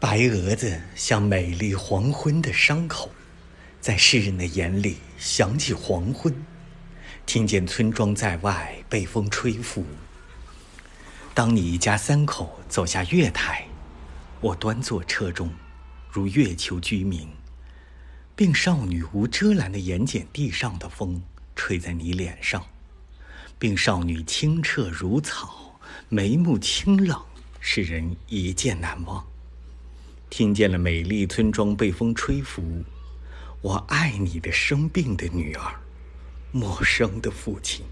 白蛾子像美丽黄昏的伤口，在世人的眼里想起黄昏。听见村庄在外被风吹拂。当你一家三口走下月台，我端坐车中，如月球居民。并少女无遮拦的眼睑地上的风，吹在你脸上，并少女清澈如草，眉目清冷，使人一见难忘。听见了美丽村庄被风吹拂，我爱你的生病的女儿，陌生的父亲。